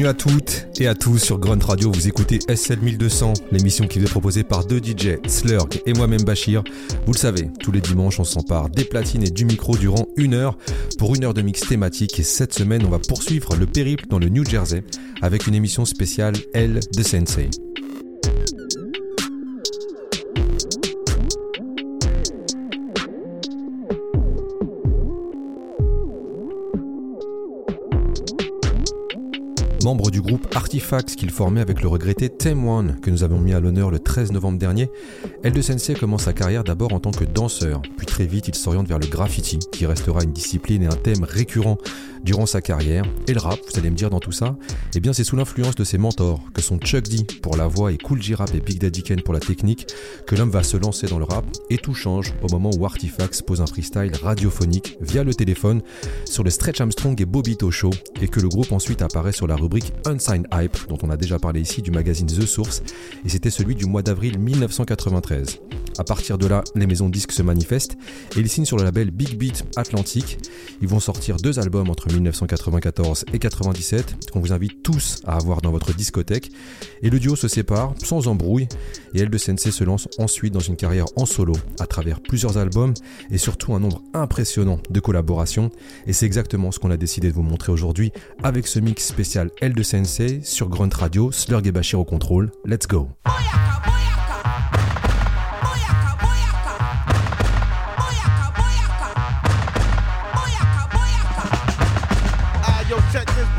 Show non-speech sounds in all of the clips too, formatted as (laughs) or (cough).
Bienvenue à toutes et à tous sur Grunt Radio. Vous écoutez SL 1200, l'émission qui vous est proposée par deux DJ, Slurg et moi-même Bachir. Vous le savez, tous les dimanches, on s'empare des platines et du micro durant une heure pour une heure de mix thématique. Et cette semaine, on va poursuivre le périple dans le New Jersey avec une émission spéciale L de Sensei. Membre du groupe Artifacts qu'il formait avec le regretté Tem One que nous avons mis à l'honneur le 13 novembre dernier, L2 Sensei commence sa carrière d'abord en tant que danseur, puis très vite il s'oriente vers le graffiti qui restera une discipline et un thème récurrent durant sa carrière. Et le rap, vous allez me dire dans tout ça, eh bien c'est sous l'influence de ses mentors, que sont Chuck D pour la voix et Cool J-Rap et Big Daddy Kane pour la technique, que l'homme va se lancer dans le rap et tout change au moment où Artifacts pose un freestyle radiophonique via le téléphone sur le Stretch Armstrong et Bobito Show et que le groupe ensuite apparaît sur la rubrique Unsigned Hype dont on a déjà parlé ici du magazine The Source et c'était celui du mois d'avril 1993. À partir de là, les maisons de disques se manifestent et ils signent sur le label Big Beat Atlantic. Ils vont sortir deux albums entre 1994 et 97 qu'on vous invite tous à avoir dans votre discothèque. Et le duo se sépare sans embrouille et Elle de Sensei se lance ensuite dans une carrière en solo à travers plusieurs albums et surtout un nombre impressionnant de collaborations. Et c'est exactement ce qu'on a décidé de vous montrer aujourd'hui avec ce mix spécial Elle de Sensei sur Grunt Radio, Slurg et Bashir au contrôle. Let's go!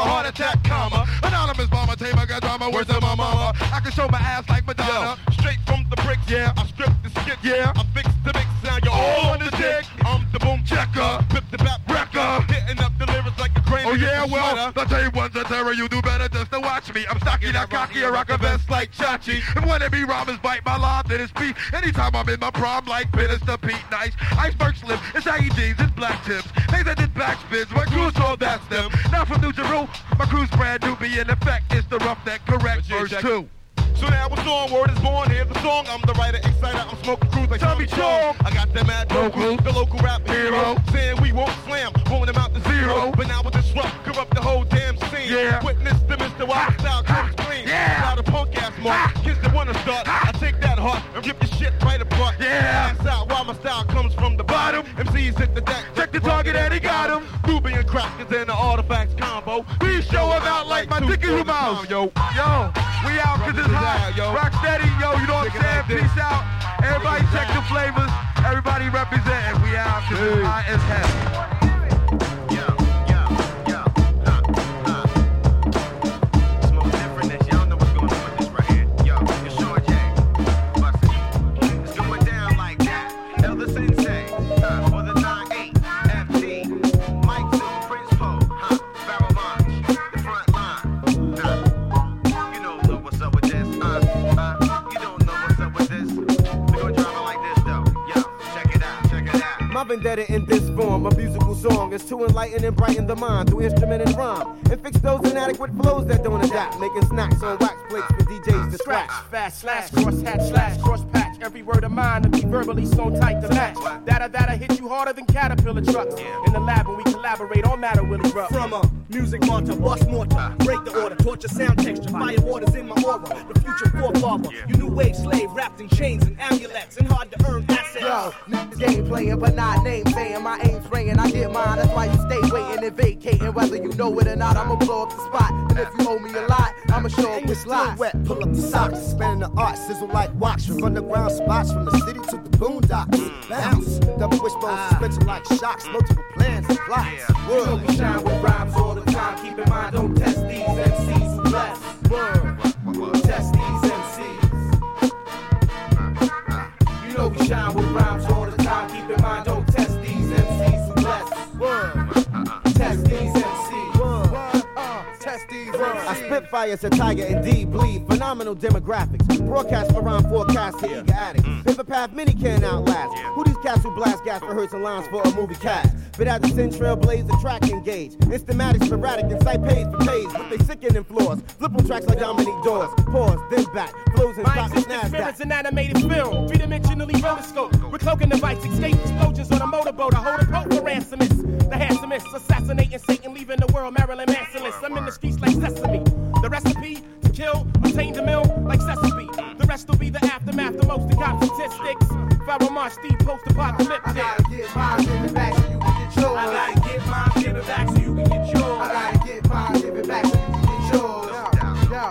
a heart attack, comma. Anonymous bomber, got drama, worse than my mama. I can show my ass like Madonna. Straight from the bricks, yeah. I strip the skits. Yeah, I fix the mix. Now you're all on the dick. I'm the boom checker, flip the back wrecker. Hitting up the lyrics like a crane. Oh yeah, well, i tell you one, the terror you do Anytime I'm in my prom, like the Pete Nice. Iceberg Slim, it's IEDs and black tips. They that did backspins, my crew's all that's them. Now from New Jeru, my crew's brand new, be in effect. It's the rough that correct verse two. So now it's on, word is born, here's the song. I'm the writer, exciter, I'm smoking crews like Tommy Chong. I got them at local, the local rap hero. Saying we won't slam, pulling them out to zero. But now with this disrupt, corrupt the whole damn scene. Yeah. Witness the Mr. Wild style comes clean. Yeah. Without a punk ass mark, kids that wanna start. I take that heart and rip your shit right apart. Yeah. Ass out while my style comes from the bottom. MCs hit the deck, check the target and he got him. Doobie and crackers and the artifacts combo. We show him out like my dicky who mouse. Yo, yo, we out cause it's hot. Yo. Rock steady, yo, you know what I'm saying? Peace out. Everybody check the flavors. Everybody representing. We out. Rock is as high as hell. Vendetta in this form. A musical song is to enlighten and brighten the mind through instrument and rhyme. And fix those inadequate flows that don't adapt. Making snacks on wax plates for DJs to scratch. Fast slash, cross hatch slash, cross. Every word of mine to be verbally so tight to match. Data data hit you harder than caterpillar trucks. In the lab when we collaborate on matter Willie Ruff. From a music monster, bust mortar, break the order, torture sound texture, fire waters in my aura. The future forefather, you new wave slave wrapped in chains and amulets and hard to earn assets. Yo, niggas game playing but not name saying. My aim's spraying, I get mine. That's why you stay waiting and vacating. Whether you know it or not, I'ma blow up the spot. And if you owe me a lot, I'ma show up with lot. wet, pull up the socks, spinning the art, sizzle like wax from the underground spots from the city to the boondocks. Mm. Bounce, double wishbone ah. suspension like shocks, multiple plans and plots. You know we shine with rhymes all the time. Keep in mind, don't test these MCs who bless. Word. Test these MCs. You know we shine with rhymes all the time. Keep in mind, don't test MCs. I spit fire as a tiger, indeed bleed. Phenomenal demographics. Broadcast rhyme forecast to eager addicts. Paper path many can outlast. Who these cats who blast gas for hurts and lines for a movie cast? But at the Sin Trailblaze, the track engage. Instamatic, sporadic, and site pays for pays. But they sickening floors. Flip on tracks like Dominique Dawes. Pause, then back. Flows and My existence mirrors an animated film, three-dimensionally rotoscope. We're cloaking device, escape explosions on a motorboat. I hold a pope for ransomists. The handsomest, assassinating Satan, leaving the world Marilyn Mansonless. I'm in the streets like Sesame. The recipe to kill, obtain the mill like Sesame. The rest will be the aftermath, the most cop statistics. March, Steve post-apocalyptic. I gotta get mine, give it back so you can get yours. I gotta get mine, give it back so you can get yours. I gotta get mine, give it back so you can get yours. Yo, yo,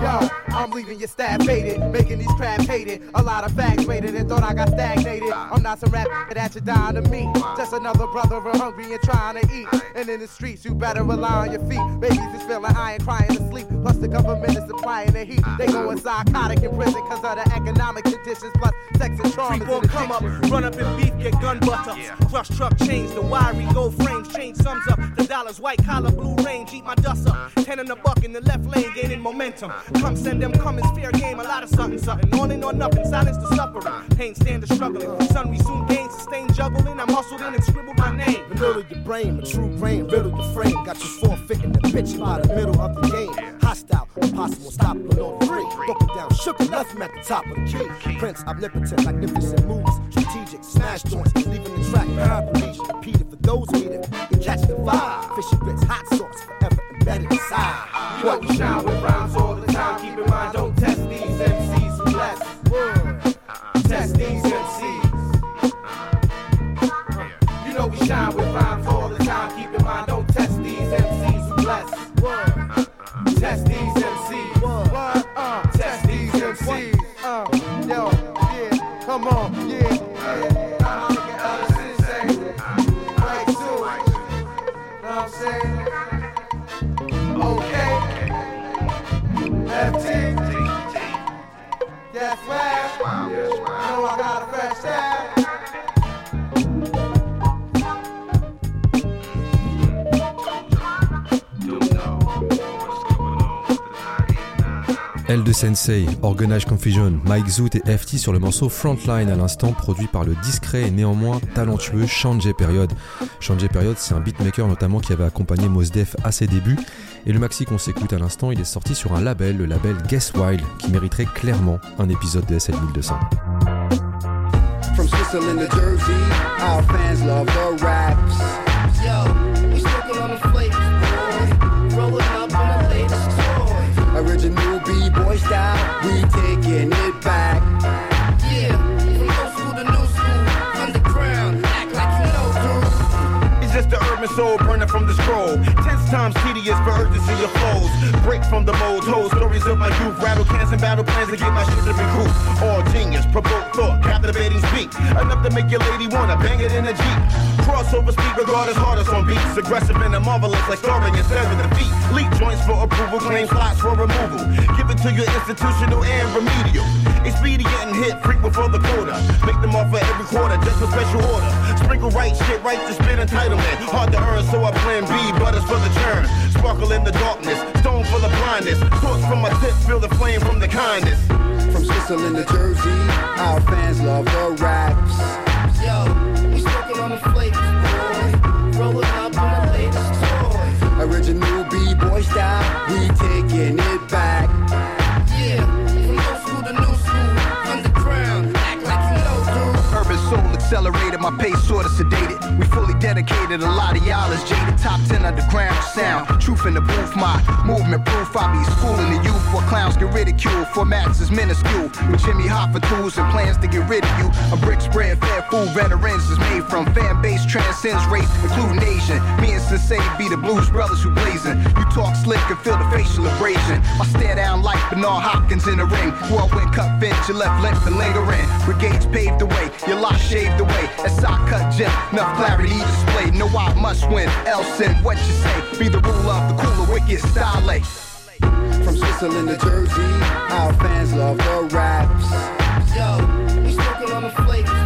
yo, I'm leaving your staff faded, making these crabs hated. A lot of facts waited and thought I got stagnated. I'm not some rap that you dying to meet. Just another brother real hungry and trying to eat. And in the streets, you better rely on your feet. Babies is feeling high and crying to sleep. Plus the government is supplying the heat. They going psychotic in prison cause of the economic conditions. Plus sex and trauma. Freak won't come up, run up in beef, get gun butter. Crush truck chains, the wiry gold frames, change sums up. The dollars, white collar, blue range, eat my dust up. Ten in the buck in the left lane, gaining momentum. Come send them comings, fair game, a lot of something, something. On and on nothing, silence the suffering. Pain stand the struggling. Sun resume gain, sustain juggling. I'm hustled in and scribbled my name. The middle of your brain, a true brain, riddle your frame. Got you forfeiting the bitch by the middle of the game. Hostile, impossible, stop, but on free. Broke it down, shook it, left him at the top of the key. Prince, omnipotent, magnificent moves, strategic, smash joints, leaving the track behind the legion. For those who need it. You catch the vibe, fishy grits, hot sauce, forever embedded inside. You know we shine with rhymes all the time. Keep in mind, don't test these MCs bless. Test these MCs. L2 Sensei, Organage Confusion, Mike Zoot et FT sur le morceau Frontline à l'instant produit par le discret et néanmoins talentueux Shanjay Period. Shanjay Period c'est un beatmaker notamment qui avait accompagné Mos Def à ses débuts et le maxi qu'on s'écoute à l'instant il est sorti sur un label, le label Guess Wild qui mériterait clairement un épisode de SL 1200. We taking it back. Yeah, old school to new school, underground, act like you know, dude. It's just the urban soul burning from the scroll. Times tedious for urgency of flows. Break from the mold, told stories of my youth. Rattle cans and battle plans to get my shit to recruit. All genius, provoke thought, captivating speak. Enough to make your lady wanna bang it in a Jeep. Crossover speed, regardless hardest on beats. Aggressive and marvelous like starring instead of defeat. Leap joints for approval, claim slots for removal. Give it to your institutional and remedial. Expedient and hit freak before the quota. Make them offer every quarter just a special order. Sprinkle right shit right to spit entitlement. Hard to earn, so I plan B, butters for the churn. Sparkle in the darkness, stone for the blindness. Torch from my tip, feel the flame from the kindness. From Switzerland to Jersey, our fans love the raps. Yo, we smoking on the flavors, boy. Rolling up on the latest toy. Original B-boy style, we taking it back. Soul my pace sorta sedated. We fully dedicated, a lot of y'all is jaded. Top 10 underground sound, truth in the booth, my movement proof. I be schooling the youth where clowns get ridiculed. Formats is minuscule, with Jimmy Hoffa tools and plans to get rid of you. A brick spread, fair food, veterans is made from fan base, transcends race, including Asian. Me and Sensei be the blues brothers who blazing. You talk slick and feel the facial abrasion. I stare down like Bernard Hopkins in the ring. Whirlwind cut finish, your left length and lingering. Brigades paved the way, your lot shaved away. As I cut jet, enough clarity displayed. No, I must win. Elson, what you say? Be the ruler of the cooler, wicked style. Eh? From Switzerland to Jersey, our fans love the raps. Yo, we smoking on the flavors,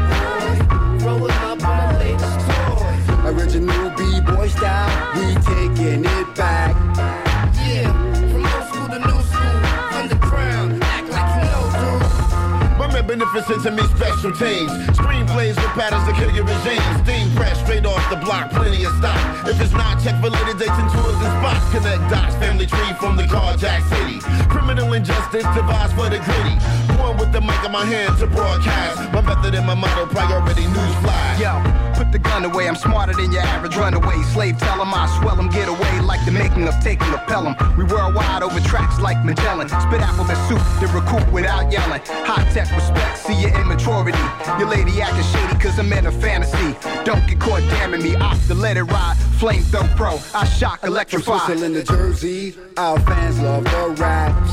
Beneficent to me special teams. Screenplays with patterns to kill your regime. Steam fresh straight off the block, plenty of stock. If it's not, check validity dates and tours and spots. Connect dots, family tree from the carjack city. Criminal injustice divides for the gritty. Born with the mic in my hand to broadcast. My method and my motto, priority news fly. Yo, put the gun away. I'm smarter than your average runaway. Slave tell 'em I swell 'em, get away like the making of taking a pelham. We worldwide over tracks like Magellan. Spit alphabet soup, then recoup without yelling. High tech respect, see your immaturity. Your lady acting shady cause I'm in a fantasy. Don't get caught damning me. Off the let it ride. Flame throw pro. I shock, electrify. Switzerland to Jersey, our fans love the raps.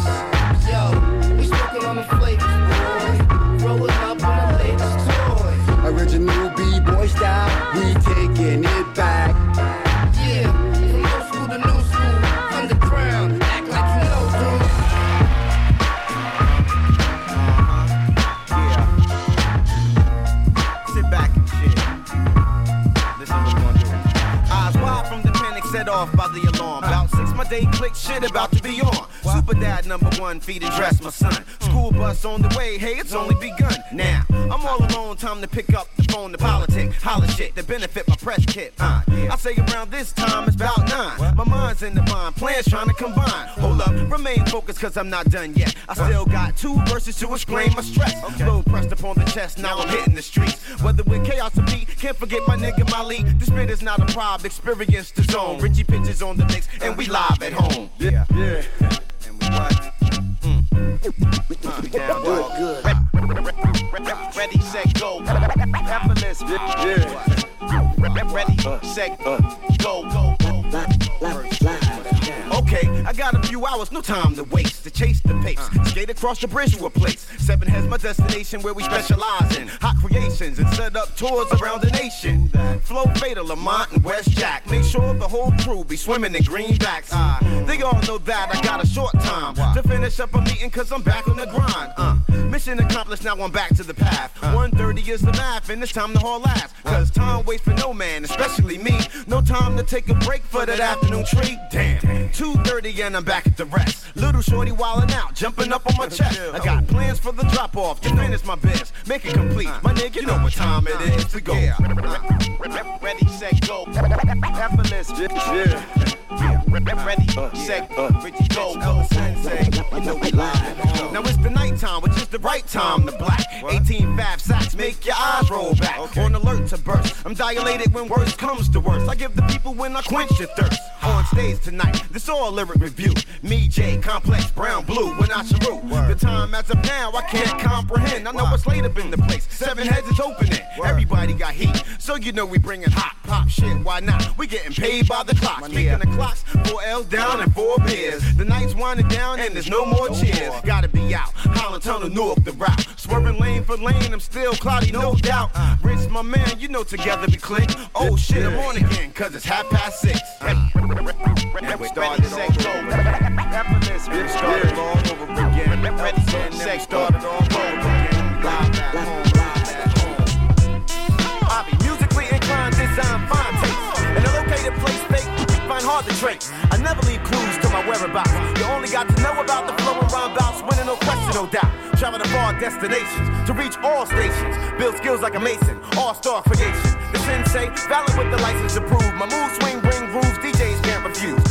About six, my day click shit about to be on. Super dad number one, feed and dress my son. School bus on the way, hey, it's only begun. Now, I'm all alone, time to pick up the phone to politic. Holla shit to benefit my press kit. Uh, I say around this time it's about nine. My mind's in the mind, plans trying to combine. Hold up, remain focused cause I'm not done yet. I still got two verses to explain my stress. Load pressed upon the chest, now I'm hitting the streets. Whether with chaos or beat, can't forget my nigga Mali. This spit is not a prob, experience the zone. Richie pitches on the mix, and we live at home. Yeah, yeah. And we what? Mm. Uh, down good, good. Ready, set, go. Effortless. Yeah. Ready, set, go, go, I got a few hours, no time to waste to chase the pace. Skate across the bridge to a place. Seven has my destination where we specialize in hot creations and set up tours around the nation. Flow Fatal, Lamont, and West Jack. Make sure the whole crew be swimming in greenbacks. Uh, they all know that I got a short time to finish up a meeting cause I'm back on the grind. Uh, mission accomplished, now I'm back to the path. 130 is the math, and it's time to haul ass. Cause time waits for no man, especially me. No time to take a break for that afternoon treat. Damn. 2.30 and I'm back at the rest. Little shorty wildin' out, jumping up on my chest. I got plans for the drop off, to finish my best. Make it complete. My nigga, you know what time it is to go. Yeah. Ready, set, go. Effortless. Yeah. Ready, uh, set, uh. Richie, go. Go, sensei. You know we live. Now it's the nighttime, which is the right time to black. 18 fab sacks make your eyes roll back. On alert to burst. I'm dilated when worst comes to worst. I give the people when I quench your thirst. On stage tonight, this all lyric review. Me, J, complex, brown, blue, when I salute. The time as of now, I can't comprehend. I know what's late up in the place. Seven heads is opening. Everybody got heat, so you know we bringing hot pop shit. Why not? We getting paid by the clock. Speaking of clocks, four L's down and four beers. The night's winding down and there's no more cheers. Gotta be out. Holland Tunnel North the route. Swerving lane for lane, I'm still cloudy, no doubt. Rich, my man, you know together we click. Oh shit, I'm on again, cause it's half past six. And we started over. Effortless, we started all over again. Ready, set, sex started all over again. Live at home, live at home. I be musically inclined, design fine taste. In a located place, fake, find hard to trace. I never leave clues to my whereabouts. You only got to know about the flow and rhyme bouts, winning no question, no doubt. Travel to far destinations to reach all stations. Build skills like a mason, all-star creation. The sensei, valid with the license to prove. My mood swing, bring grooves, DJs can't refuse.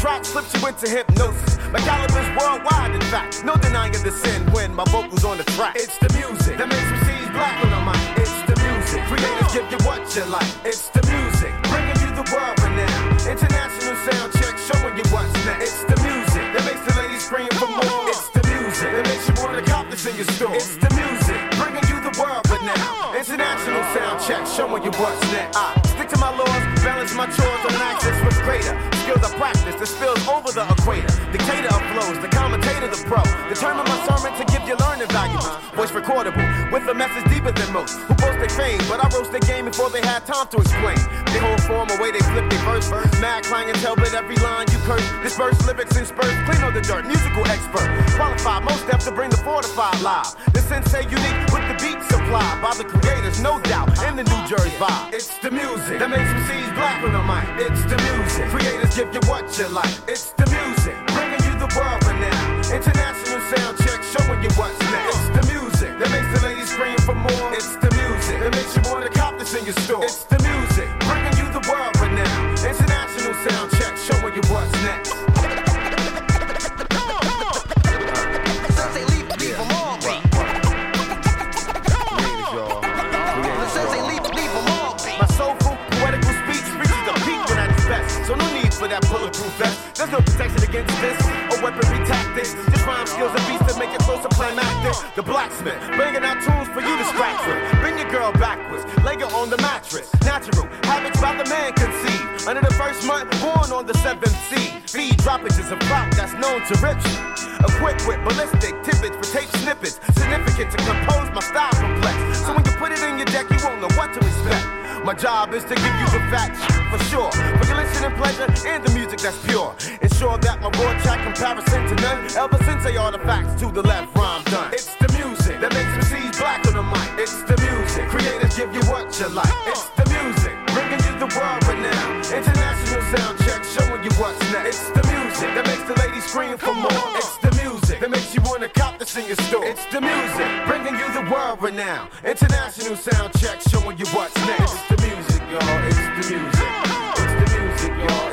Track, slips you into hypnosis. My caliber's worldwide, in fact. No denying the sin when my vocals on the track. It's the music that makes me see black on the mic. It's the music. Creators give you what you like. It's the music. Bringing you the world renown. International sound check showing you what's next. It's the music that makes the ladies scream for more. It's the music that makes you want to cop this in your store. It's the music. Bringing you the world renown. International sound check showing you what's next. I stick to my laws, balance my chores on axis with greater that spills over the equator. Dictator of flows, the commentator, the pro. Determine my sermon to give you learning valuables. Voice recordable with a message deeper than most. Who boast their fame, but I roast their game before they had time to explain. They hold form away, they flip their verse. Mad clientele, but every line you curse. Disperse lyrics and spurs, clean on the dirt. Musical expert, qualified most depth to bring the fortified live. The sensei unique with the beat supplied by the creators, no doubt. In the New Jersey vibe, it's the music that makes MCs black on the mic. It's the music. Creators give you what you like. It's the music, bringing you the world now International sound check, showing you what's next. It's the music that makes the scream for more. It's the music that makes you wanna cop this in your store. It's the music, bringing you the world renown. International sound check, showing you what's next. Sensei, leave, leave 'em all be. Sensei, leave, leave 'em all be. My soulful, poetical speech reaches the peak when at its best. So no need for that bulletproof vest. There's no protection against this weaponry tactics. Just rhyme skills and beats that make it closer climactic. The blacksmith, bringing out tools for you to scratch with. Bring your girl backwards, lay her on the mattress. Natural, habits by the man conceived. Under the first month, born on the seventh seed. Feed droppages of clout that's known to rip you. Equipped with ballistic tidbits for tape snippets. Significant to compose my style complex. So when you put it in your deck, you won't know what to expect. My job is to give you the facts, for sure. For your listening pleasure and the music that's pure. Ensure that my raw track comparison to none. Ever since they artifacts to the left rhyme done. It's the music that makes MCs black on the mic. It's the music. Creators give you what you like. It's the music. Bringing you the world renown. International sound check showing you what's next. It's the music that makes the ladies scream for more. It's the that makes you wanna cop this in your store. It's the music bringing you the world renown. International sound check showing you what's next. It's the music, y'all. It's the music. It's the music, y'all.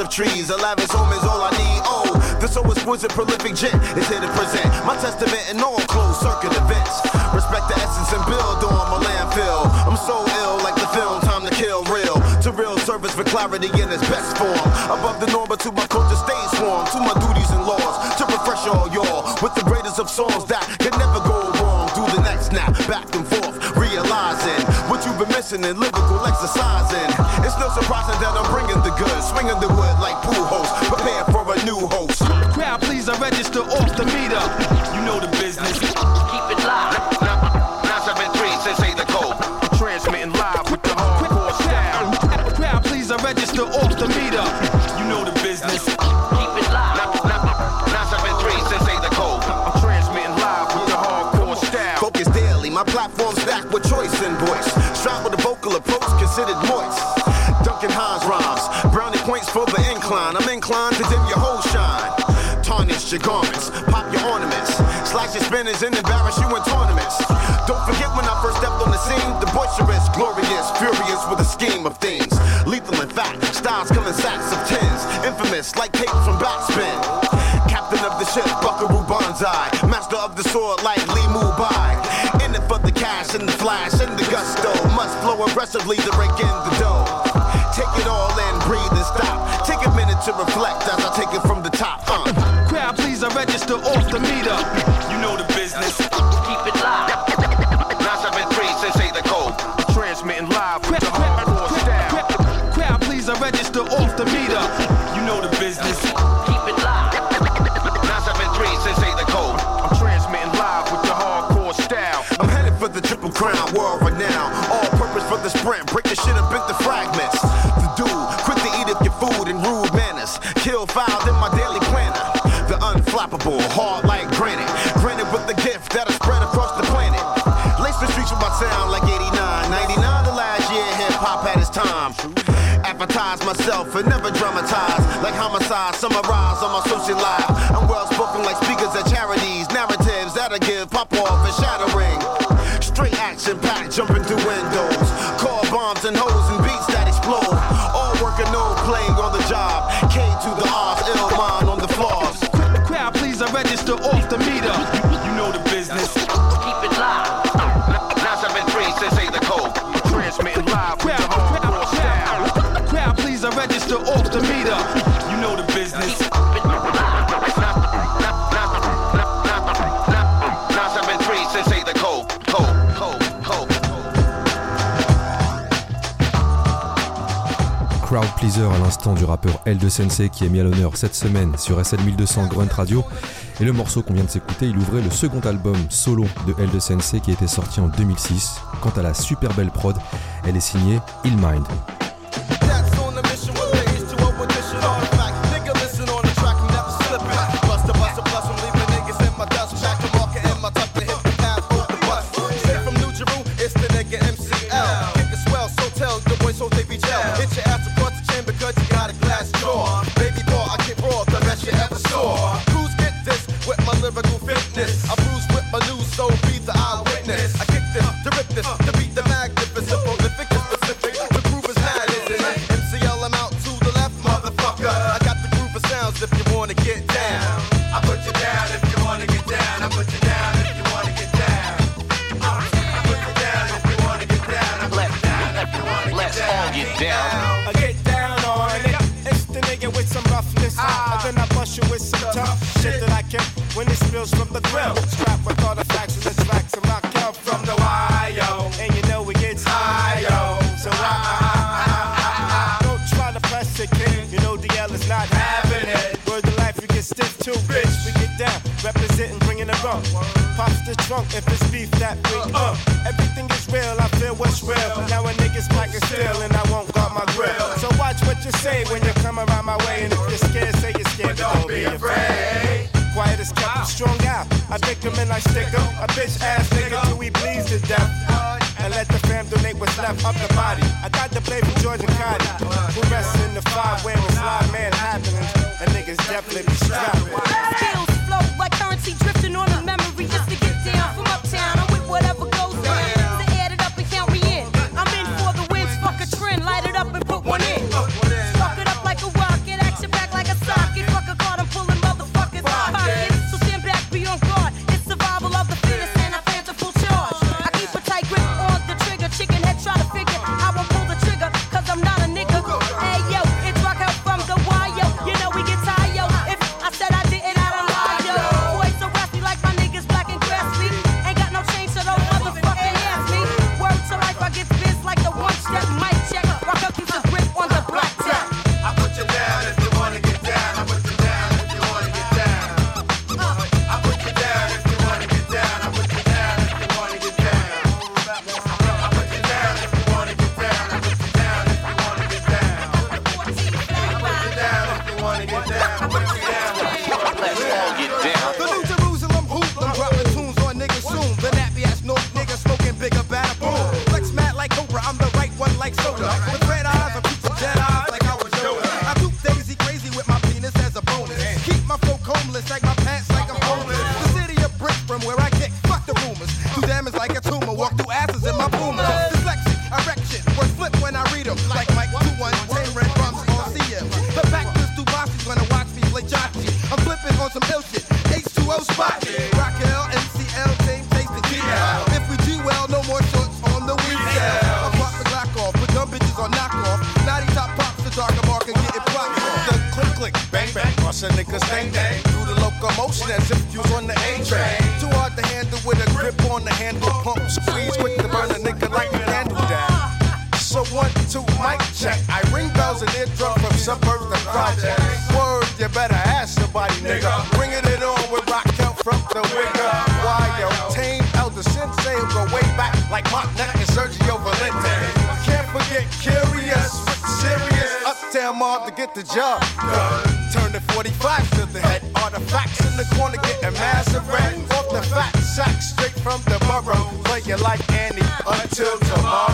Of trees. A lavish home is all I need. Oh, the so exquisite, prolific gent is here to present my testament in all closed circuit events. Respect the essence and build on my landfill. I'm so ill, like the film Time to Kill real. To real service for clarity in its best form. Above the norm, but to my culture stays warm. To my duties and laws, to refresh all y'all with the greatest of songs that can never go wrong. Do the next snap, back and forth, realizing what you've been missing in lyrical exercising. It's no surprising that I'm bringing the goods, swinging the wood like pool host, prepare for a new host. Crowd, please, I register off the Your garments, pop your ornaments, slice your spinners and embarrass you in tournaments. Don't forget when I first stepped on the scene, the boisterous, glorious, furious with a scheme of things. Lethal in fact, styles come in sacks of tens, infamous like tape from backspin. Captain of the ship, Buckaroo Banzai. Master of the sword like Li Mu Bai. In it for the cash and the flash and the gusto. Must flow aggressively to break in the dough. Take it all in, breathe and stop. Take a minute to reflect as I take it I off the meter. You know the unflappable, hard like granite. Granted with the gift that'll spread across the planet. Lace the streets with my sound like 89. 99 the last year hip hop had its time. Advertise myself and never dramatize. Like homicide, summarize on my social life. I'm well spoken like speakers at charities. Narratives that'll give pop off and shattering. Straight action packed, jumping through windows. À l'instant du rappeur L2 Sensei qui est mis à l'honneur cette semaine sur SL 1200 Grunt Radio. Et le morceau qu'on vient de s'écouter, il ouvrait le second album solo de L2 Sensei qui été sorti en 2006. Quant à la super belle prod, elle est signée Il Mind. Representing, bringing it wrong. Pops the trunk if it's beef that we uh. Everything is real, I feel what's real. Now a nigga's packing still, and I won't guard my grill. So watch what you say when you come around my way. And if you're scared, say you're scared, but don't be afraid. Quiet as kept, I'm strong out. I pick 'em and I stick 'em. A bitch ass nigga till we bleeds to death. And let the fam donate what's left of the body. I got the play for George and Cotty. Who rests in the five wearing slide man happening. And niggas definitely be strapping. On some ill shit. H2O spot. Raquel, MCL, James, Taste, and G-L. If we G well, no more shorts on the weekend. I pop the Glock off, put dumb bitches on knockoff. Naughty top pops the darker mark and get it blocked off. The click click bang bang, bustin' niggas bang bang. Do the locomotion as if you was on the A train. Too hard to handle with a grip on the handle, pump squeeze quick to burn a nigga like a candle down. So one, two, mic check. I ring bells and eardrum from suburbs to project. Word, you better ask somebody, nigga. Bringing it on with rock out from the wigger. Why yo, tame elder sensei go way back like Mark Neck and Sergio Valente. Can't forget curious, serious uptown mob to get the job done. Turn the 45 to the head. Artifacts in the corner getting massive red. Off the fat sack straight from the borough. Play like Annie until tomorrow.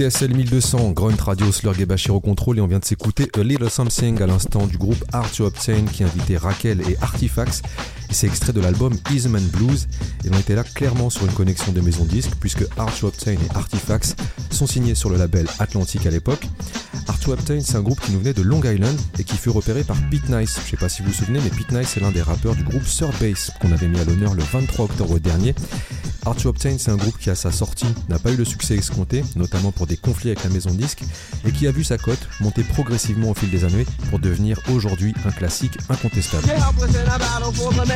Vous écoutez SL 1200, Grunt Radio, Slurg et Bachir au contrôle et on vient de s'écouter A Little Something à l'instant du groupe Art to Obtain qui invitait Raquel et Artifacts c'est extrait de l'album Easeman Blues et on était là clairement sur une connexion de maison disque puisque Art to Obtain et Artifacts sont signés sur le label Atlantic à l'époque. Art to Obtain c'est un groupe qui nous venait de Long Island et qui fut repéré par Pete Nice. Je sais pas si vous vous souvenez mais Pete Nice est l'un des rappeurs du groupe Third Base qu'on avait mis à l'honneur le 23 octobre dernier. Art to Obtain, c'est un groupe qui à sa sortie n'a pas eu le succès escompté, notamment pour des conflits avec la maison disque, et qui a vu sa cote monter progressivement au fil des années pour devenir aujourd'hui un classique incontestable.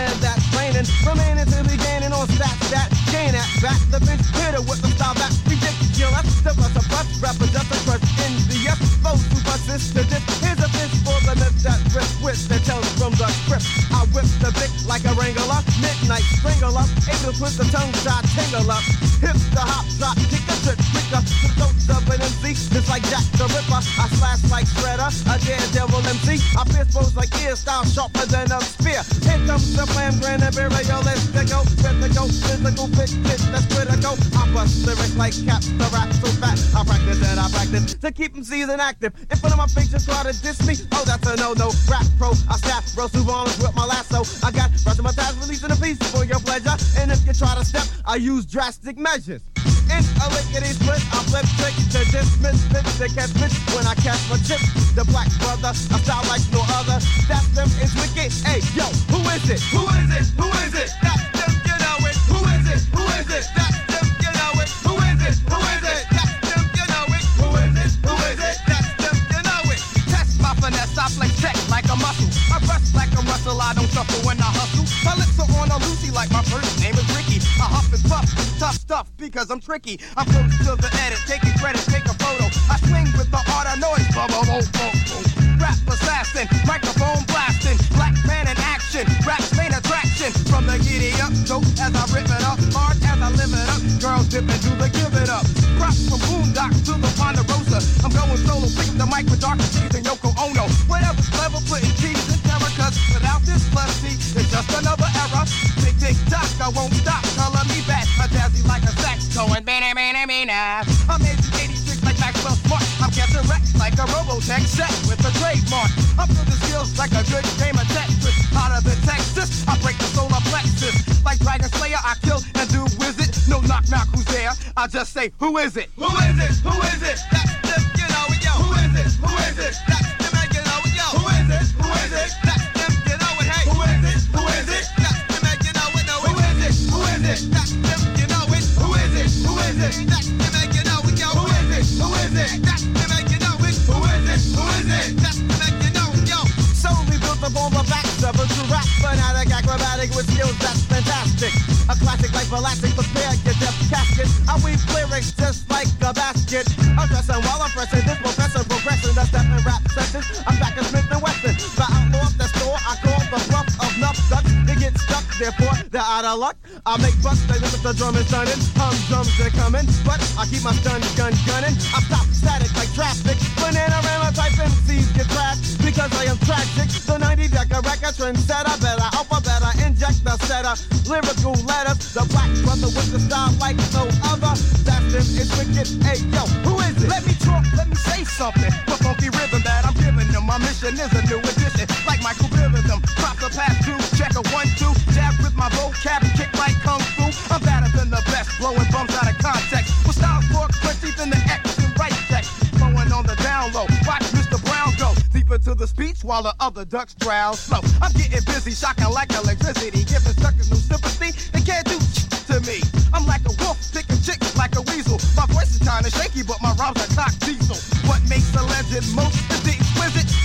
A the man that's training. Remaining to be gaining on stats that gain at back. The bitch hitter with the style that's ridiculous. To bust a bust, represent the crush in the yes. Those who persist to this. Here's a fist for the myth that rip with the tells from the script. I whip the dick like a wrangler. Midnight strangler. Able to twist the tongue shot tingle up. Hip the hop drop, kick the trick quicker. The dose of an MC, just like Jack the Ripper. I slash like Shredder, a daredevil MC. I pierce bows like ear style sharper than imperialistic, go, physical, physical, fit, fit, that's critical. I bust lyrics like caps, the rap so fat. I practice and I practice to keep them seasoned active. In front of my face, try to diss me. Oh, that's a no-no. Rap pro, I snap, roast bombs with my lasso. I got razzmatazz releasing a piece for your pleasure. If try to step, I use drastic measures. In a lickety split, I flip trick to dismiss spit to catch bitch when I catch my chip. The black brother, I style like no other. That's them is wicked. Hey, yo, who is it? Who is it? Who is it? That's them, you know it. Who is it? Who is it? That's them, you know it. Who is it? Who is it? That's them, you know it. Who is it? Who is it? That's them, you know it. Test my finesse, I flex tech like a muscle. I like a rustle, I don't suffer when I hustle. My lips are on a Lucy like my first tough stuff because I'm tricky. I'm close to the edit, taking credit, take a photo. I swing with the art of noise. Boom, boom, boom, boom, boom. Rap assassin, microphone blasting, black man in action, rap's main attraction. From the giddy up, so as I rip it up, hard as I live it up, girls dipping into the give it up. Props from Boondock to the Ponderosa. I'm going solo, pick the mic with Dr. Cheese and Yoko Ono. Whatever's clever, putting cheese in terror, cause without this plus it's just another error. Tick, tick, tock, I won't stop, color a jazzy like a sax, going bana, bana, bana. Amazing 86 like Maxwell Smart. I'm catching wreck like a Robotech set with a trademark. I'm building skills like a good game of Tetris. Hotter than Texas, I break the solar plexus. Like Dragon Slayer, I kill and do wizard. No knock knock, who's there? I just say, who is it? Who is it? Who is it? That's them, you know yo. Who is it? Who is it? That's them, you know it, yo. Who is it? Who is it? That's them, you know it, hey. Who is it? Who is it? That's them, you know it, know it. Who is it? Who is it? That's them, it? It. Who is it? Who is it? That's it. Who is it? Who is it? Yo. Solely built upon the backs of a fanatic, acrobatic with skills that's fantastic. A classic like Velocity, prepare your death casket. I weave lyrics just like a basket. I'm dressing while I'm pressing professor progressing the step in rap sessions. I'm back in Smith and Wesson. The outlaw of the store, I call the bluff of nuff. They get stuck, therefore they're out of luck. I make bucks, they look at the drum and stunning. Hum drums, they're coming, but I keep my stun gun gunning. I stop static like traffic. Banana type MCs get trashed because I am tragic. The 90 decker record trendsetter, better alphabet, inject the setter. Lyrical letters, the black brother with the style like no other. That's them, it's wicked. Hey yo, who is it? Let me talk, let me say something. The funky rhythm that I'm giving them. My mission is a new addition. Michael Rhythm. Props a pass two, check a one, two. Jab with my vocab kick like kung fu. I'm better than the best, blowing bumps out of context. With styles more quickly than the X and right check. Flowing on the down low. Watch Mr. Brown go deeper to the speech while the other ducks drown slow. I'm getting busy, shocking like electricity. Giving suckers no sympathy. They can't do to me. I'm like a wolf, picking chicks like a weasel. My voice is kinda shaky, but my rhymes are cock diesel. What makes a legend most exquisite.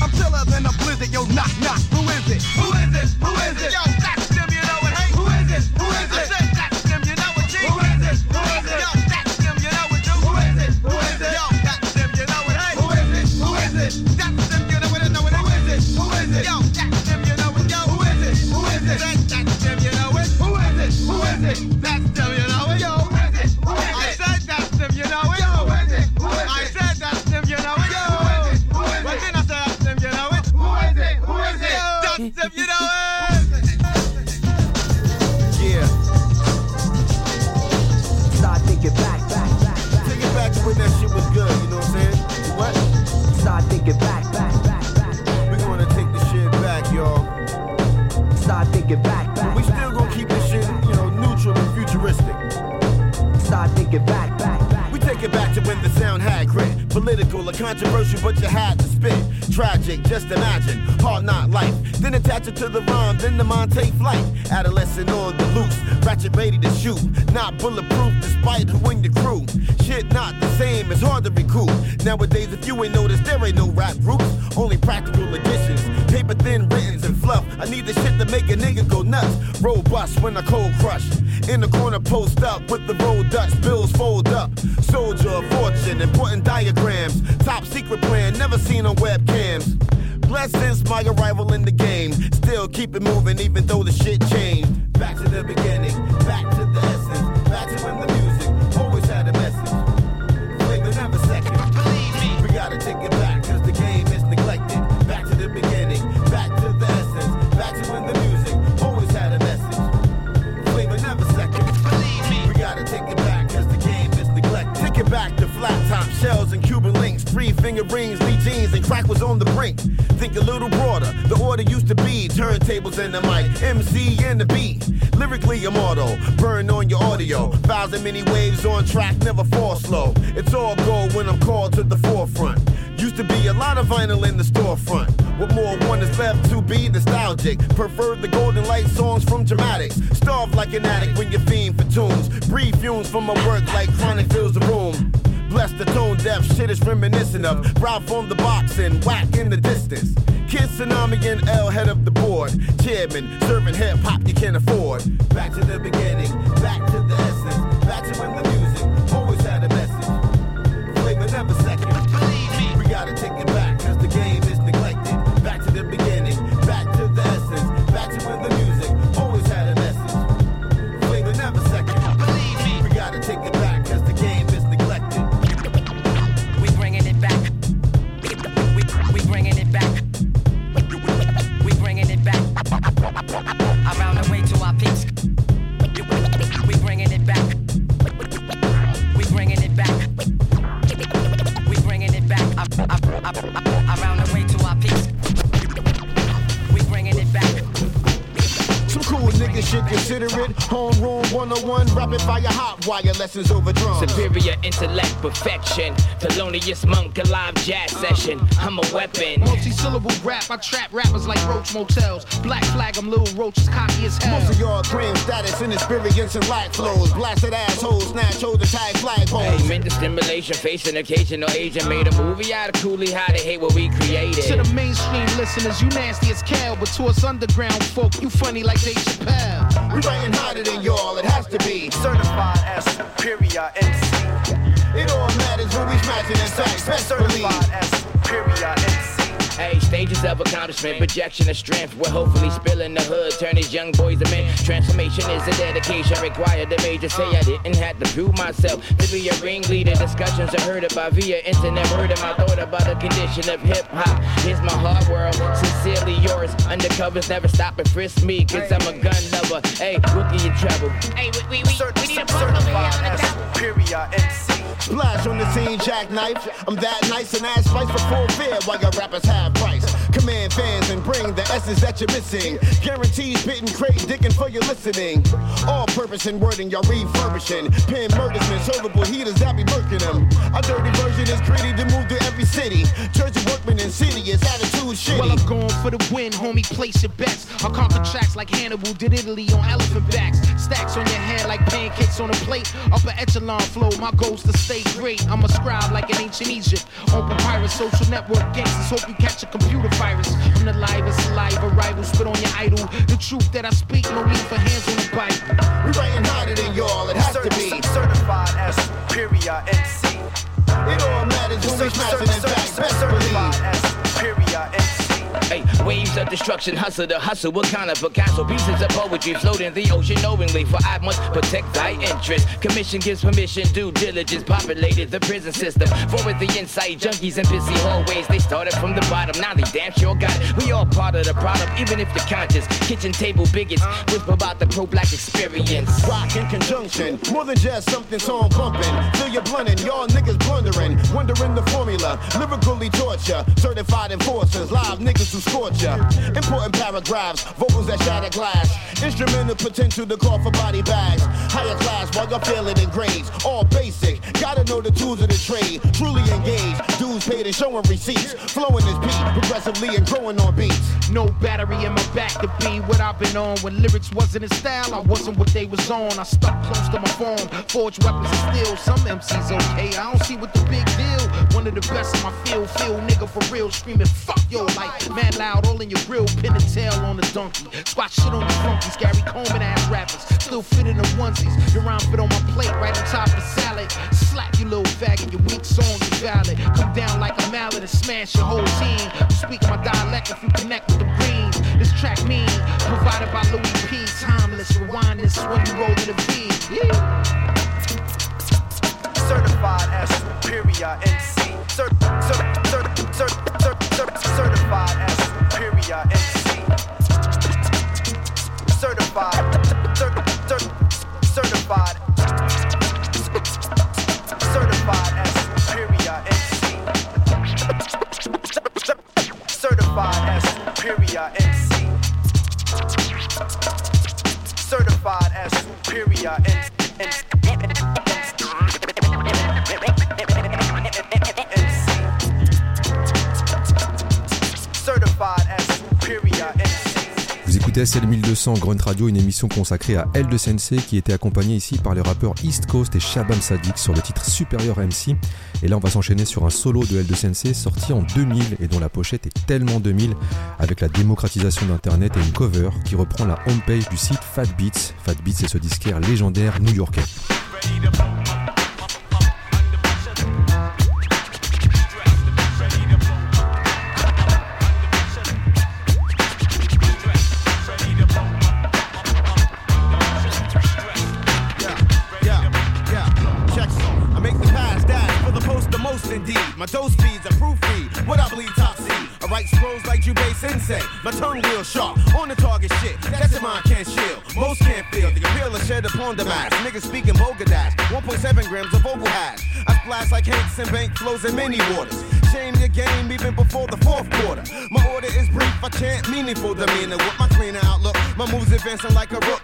I'm chiller than a blizzard, yo, knock, knock. Who is it? Who is it? Who is it? Yo, that's them, you know it. Hey, who is it? Who is it? I said that's them, you know it. G. Who is it? Who is it? Yo, that's them, you know it. Who is it? Who is it? Yo, that's them, you know it. Hey, who is it? Who is it? That's them, you know it. Know it. Who is it? Who is it? Yo, that's them, you know it. Yo, who is it? Who is it? That, that's Political or controversial, but you had to spit. Tragic, just imagine. Hard not life. Then attach it to the rhyme, then the mind take flight. Adolescent on the loose, ratchet ready to shoot. Not bulletproof despite who in your crew. Shit not the same, it's hard to recoup. Nowadays, if you ain't noticed, there ain't no rap groups. Only practical additions. Paper thin writtens and fluff. I need the shit to make a nigga go nuts. Robust when I cold crush. In the corner, post up with the roll ducks. Bills fold up. Soldier of fortune, important diagrams. Top secret plan, never seen on webcams. Blessed since my arrival in the game. Still keep it moving, even though the shit changed. Back to the beginning, back to the Three finger rings, Lee jeans, and crack was on the brink. Think a little broader. The order used to be turntables and the mic, MC and the beat. Lyrically immortal, burn on your audio. Thousand many waves on track, never fall slow. It's all gold when I'm called to the forefront. Used to be a lot of vinyl in the storefront. What more one is left to be nostalgic? Prefer the golden light songs from dramatics. Starve like an addict when you're fiend for tunes. Breathe fumes from my work like chronic fills the room. Bless the tone deaf, shit is reminiscent of Ralph on the box and whack in the distance. Kid Tsunami and L head of the board. Chairman, serving hip hop you can't afford. Back to the beginning, back to the essence, back to when the music 101, rapid fire hot wire lessons over drums. Superior intellect, perfection. Thelonious monk, alive jazz uh-huh. session. I'm a weapon. Multi-syllable rap, I trap rappers like Roach Motels. Black flag, I'm little roaches, cocky as hell. Most of y'all cream status, inexperience, and lack flows. Blasted assholes, snatch hold the tag flagpoles. Hey, mental stimulation, facing occasional agent. Made a movie out of Cooley, how they hate what we created. To the mainstream listeners, you nasty as Cal, but to us underground folk, you funny like Dave Chappelle. We writing harder than y'all, it has to be. Certified as superior MC. It all matters when we smashing in sex, best believe. Certified as superior MC. Hey, stages of accomplishment, projection of strength. We're hopefully spilling the hood, turn these young boys to men. Transformation is a dedication required. The major say I didn't have to prove myself to be a ringleader. Discussions are heard about via internet. Word of my thought about the condition of hip hop. Here's my hard world, sincerely yours. Undercovers never stop and frisk me, cause I'm a gun lover. Hey, rookie in trouble. Hey, we, we, we, we need a bump over here on the top. Superior MC. Splash on the scene, jackknife. I'm that nice and ass spice for full fear while your rappers have price. Command fans and bring the essence that you're missing. Guaranteed spitting, crate, dicking for your listening. All purpose and wording, y'all refurbishing. Pin murders and servable heaters that be murking them. A dirty version is gritty to move to every city. Jersey workman insidious, attitude shitty. Well, I'm going for the win, homie. Place your bets. I'll conquer tracks like Hannibal did Italy on elephant backs. Stacks on your head like pancakes on a plate. Upper echelon flow, my goal's to stay great. I'm a scribe like in ancient Egypt. On papyrus, social network gangsters. Hope you catch a computer virus. I'm the livest saliva rival. Spit on your idol. The truth that I speak, no need for hands on the Bible. We writing harder than y'all, it has to be. Certified as superior MC. It all matters when we smashing in fact, best believe. Hey, waves of destruction, hustle the hustle. What kind of Picasso pieces of poetry float in the ocean knowingly? For I must protect thy interest. Commission gives permission, due diligence populated the prison system. Forward the insight, junkies and pissy hallways. They started from the bottom, now they damn sure got it. We all part of the problem, even if you're conscious. Kitchen table bigots, whisper about the pro-black experience. Rock in conjunction, more than just something song bumping. Feel your blunting, y'all niggas blundering, wondering the formula. Lyrically torture, certified enforcers, live niggas who scorch ya. Important paragraphs, vocals that shatter glass. Instrumental potential to call for body bags. Higher class while you're feeling in grades. All basic, gotta know the tools of the trade. Truly engaged, dues paid and showing receipts. Flowing this beat, progressively and growing on beats. No battery in my back to be what I've been on. When lyrics wasn't in style, I wasn't what they was on. I stuck close to my phone, forged weapons and steel. Some MCs okay, I don't see what the big deal. One of the best in my field, field nigga for real, screaming fuck yo life, man loud, all in your grill, pin and tail on the donkey. Squat shit on the funkies, Gary Coleman ass rappers, still fit in the onesies. Your rhyme fit on my plate, right on top of the salad. Slap you little faggot, your weak songs are valid. Come down like a mallet and smash your whole team. Speak my dialect if you connect with the greens. This track mean, provided by Louis P. Timeless, rewind this when you roll to the beat. Yeah. Certified as superior MC. Cer- cer- cer- cer- cer- cer- certified as superior MC. Certified. cer- cer- certified. Certified as superior MC. Certified as superior MC. Certified as superior Certified Vous écoutez SL 1200 Grunt Radio, une émission consacrée à L de Sensei qui était accompagnée ici par les rappeurs East Coast et Shabam Sadiq sur le titre Superior MC. Et là, on va s'enchaîner sur un solo de L de Sensei sorti en 2000 et dont la pochette est tellement 2000 avec la démocratisation d'Internet et une cover qui reprend la homepage du site Fat Beats. Fat Beats, c'est ce disquaire légendaire new-yorkais. The. Niggas speaking vulgar dash. 1.7 grams of vocal hash. I splash like Hanks and bank flows in many waters. Shame your game even before the fourth quarter. My order is brief, I chant meaningful demeanor with my cleaner outlook. My moves advancing like a rook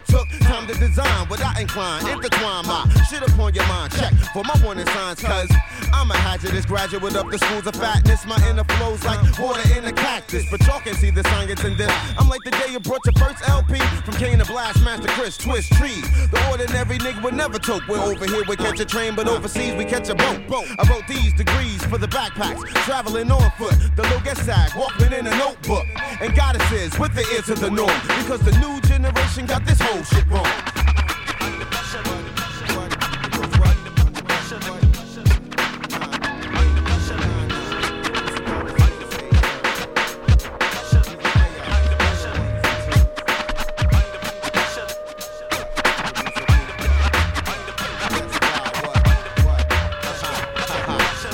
time to design what I incline. Intertwine my shit upon your mind. Check for my warning signs, cuz I'm a hazardous graduate of the schools of fatness. My inner flows like water in a cactus. But y'all can see the science in this. I'm like the day you brought your first LP from Kane to Blast, Master Chris, Twist, Tree. The ordinary nigga would never toke. We're over here, we catch a train, but overseas we catch a boat. I wrote these degrees for the backpacks, traveling on foot. The low get sag, walking in a notebook. And goddesses with the ear to the norm. Because the new generation depression got this whole shit wrong.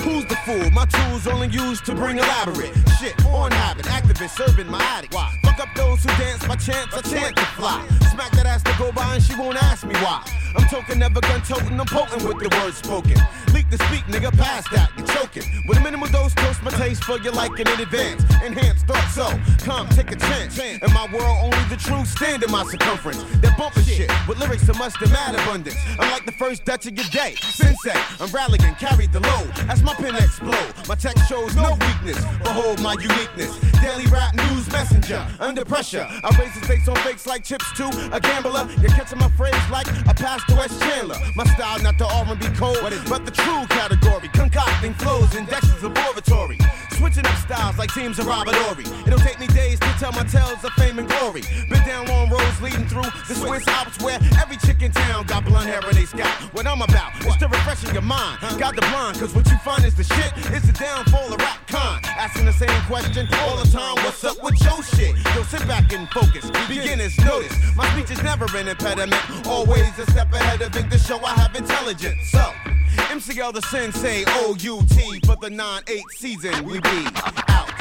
Who's the fool? My tools only used to bring elaborate shit on habit. Activist serving my addict. Why? Up those who dance by chance. I chance to fly. Smack that ass to go by and she won't ask me why. I'm token, never gun toting. I'm potent with the words spoken. Leak to speak, nigga, past that. You're choking. With a minimal dose, toast my taste for your liking in advance. Enhance thought so. Come, take a chance. In my world, only the truth stand in my circumference. They're bumping shit with lyrics so much to mad abundance. I'm like the first Dutch of your day. Sensei, I'm rallying, carry the load. As my pen explode, my text shows no weakness. Behold my uniqueness. Daily rap news messenger. Under pressure, I raise the stakes on fakes like chips too. a gambler. You're catching my phrase like a Pastor West Chandler. My style not the R&B code, but the true category. Concocting flows in Dexter's laboratory. Switching up styles like teams of Robert Horry. It'll take me days to tell my tales of fame and glory. Been down long roads leading through the Swiss Alps where every chick in town got blonde hair and they scalp. What I'm about is to refreshing your mind. Got the blind, cause what you find is the shit. It's the downfall of rap. Asking the same question all the time. What's up with your shit? Yo, sit back and focus. Beginners notice. My speech is never an impediment. Always a step ahead of it to show I have intelligence. So, MC El Da Sensei, OUT for the 9-8 season. We be out.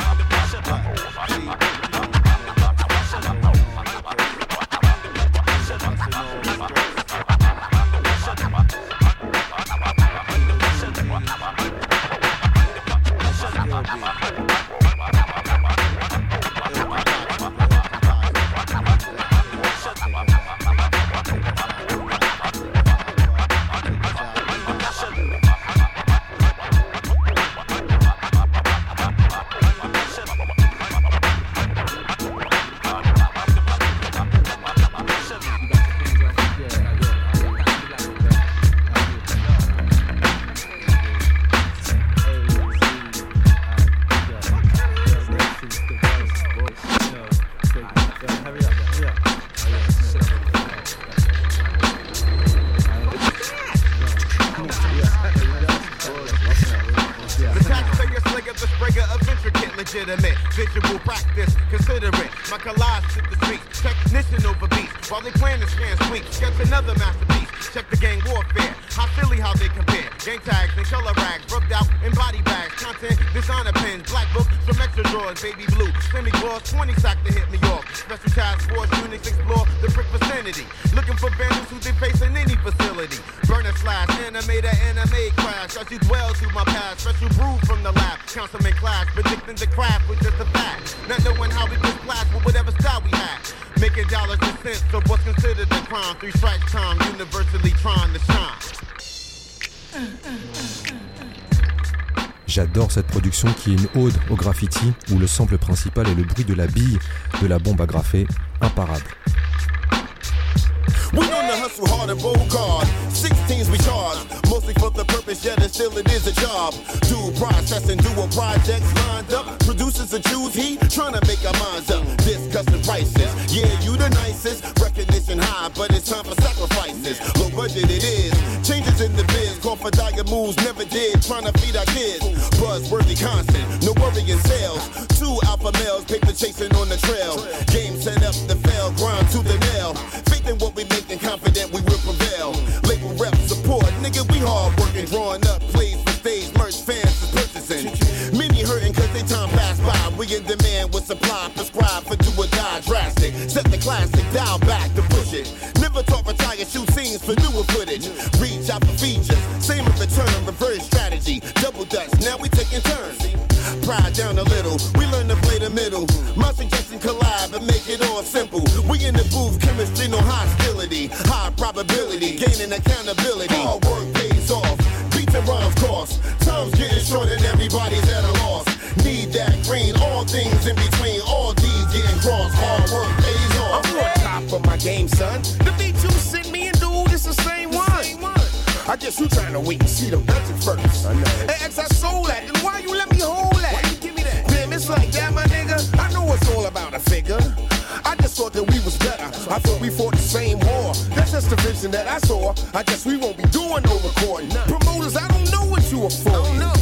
J'adore cette production qui est une ode au graffiti où le sample principal est le bruit de la bille de la bombe à graffer, imparable. The hustle hard and bold guard. 16s we charge, mostly for the purpose, yet it still it is a job. Do processing, do a projects lined up. Producers and choose he trying to make our minds up. Discussing prices, yeah, you the nicest. Recognition high, but it's time for sacrifices. Low budget it is. Changes in the biz, call for dire moves, never did. Trying to feed our kids. Buzzworthy constant, no worry in sales. Two alpha males, paper chasing on the trail. Game set up to fail, grind to the nail. Faith in what we make and confident we will prevail. Label rep support, nigga, we hard working, drawing up plays for stage, merch fans is purchasing. Many hurting cause they time passed by. We in demand with supply prescribed for do or die drastic. Set the classic, dial back to push it. Never talk retire, shoot scenes for newer footage. Reach out for features, same in return, reverse strategy. Double dutch, now we taking turns. Pride down a little, we learn to play the middle. My suggestion collide and make it all simple. We in the booth, chemistry, no hostility. High probability, gaining accountability. Hard work pays off. Beats and rhymes cost. Time's getting short and everybody's at a loss. Need that green, all things in between. All these getting crossed. Hard work pays off. I'm on top of my game, son. The beat you sent me and dude, it's the same one. I guess you trying to wait and see the budget first. I know. Hey, X, I sold that. Then why you let me hold that? Why you give me that? Damn, it's like that, my nigga. I know it's all about a figure. I just thought that we was better. I thought we fought the same war. That's just the vision that I saw. I guess we won't be doing no recording. Promoters, I don't know what you afford. No.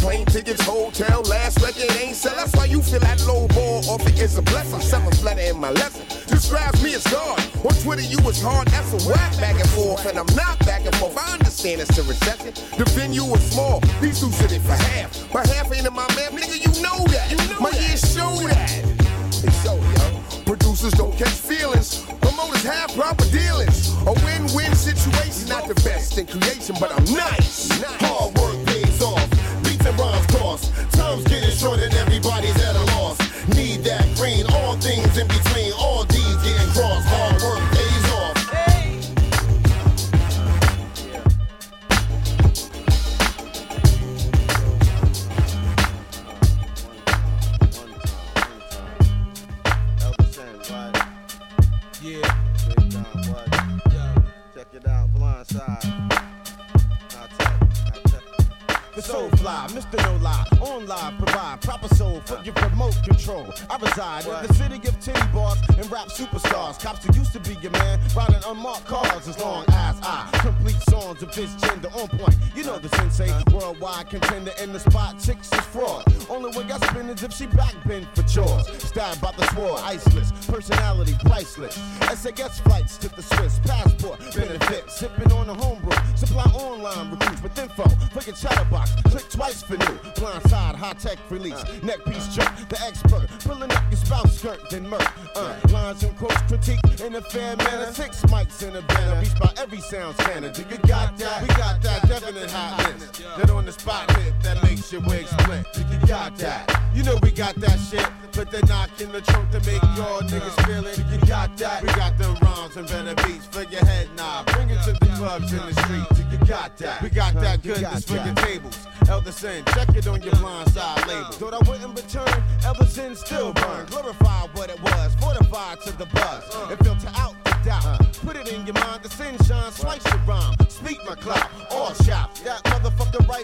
Plane tickets, hotel, last record ain't sell. That's why you feel that low ball off it is a blessing. Seven flatter in my lesson. Describes me as God. On Twitter, you was hard. That's a whack back and forth. And I'm not back and forth. I understand it's a recession. The venue was small, these two sit it for half. But half ain't in my map, nigga, you know that. my ears show that. They show, yo. Producers don't catch feelings. Promoters have proper dealings. A win-win situation, not the best in creation, but I'm nice. Hard this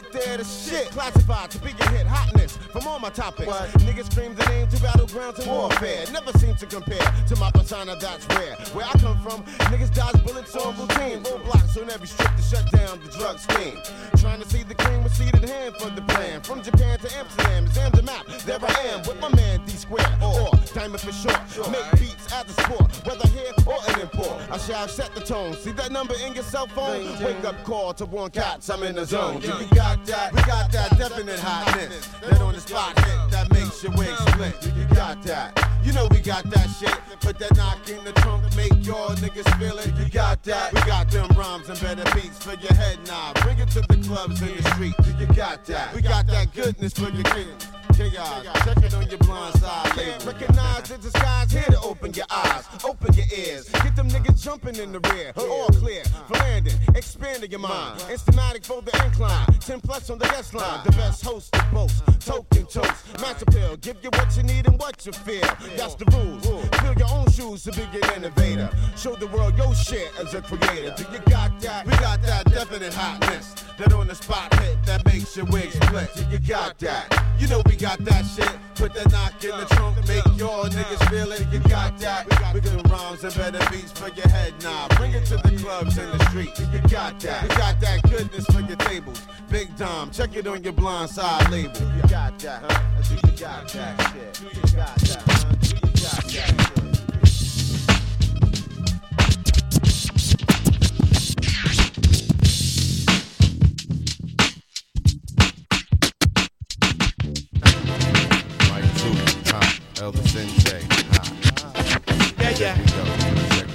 right there, the shit. Classified to be a hit, hotness from all my topics. Niggas scream the name to battlegrounds and warfare. Never seem to compare to my persona, that's rare. Where I come from, niggas dodge bullets on routine. Roadblocks on every strip to shut down the drug scheme. Trying to see the cream with seated in hand for the plan. From Japan to Amsterdam, examine the map. There I am with my man D Square or Diamond for short. Make beats as a sport, whether here or an import. I shall set the tone. See that number in your cell phone? Wake up call to warn cats, I'm in the zone. Do you got that? We got that definite hotness. That on the spot hit that makes your wig split. You got that? You know we got that shit. Put that knock in the trunk, make your niggas feel it. You got that? We got them rhymes and better beats for your head nod. Bring it to the clubs in the street. You got that? We got that goodness for your kids. Check it on your blind side. Recognize the disguise here to open your eyes, open your ears. Get them niggas jumping in the rear. All clear for landing, expanding your mind. Instamatic for the incline. 10 plus on the guest line. The best host to boast. Token toast. Match appeal. Give you what you need and what you feel. That's the rules. Fill your own shoes to be an innovator. Show the world your shit as a creator. Do you got that? We got that definite hotness. That on the spot hit that makes your wig split. Do you got that? You know we got that shit. Put that knock in the trunk, make your niggas feel it. You got that? We got, rhymes and better beats for your head now. Bring it to the clubs in the street. You got that? We got that goodness for your tables. Big Dom, check it on your blind side label. You got that? Huh? You got that shit? You got that? Huh? You got that shit? Sensei, ha. Yeah, yeah. Check. Check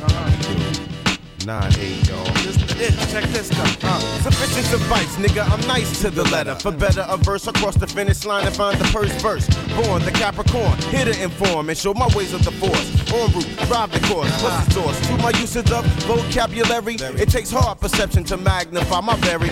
Nine eight, y'all. Check this stuff. Uh, sufficient suffice, nigga, I'm nice to the letter. For better, a verse across the finish line and find the first verse. Born the Capricorn, here to inform and show my ways of the force. En route, drive the course. What's the source? To my usage of vocabulary, it takes hard perception to magnify my very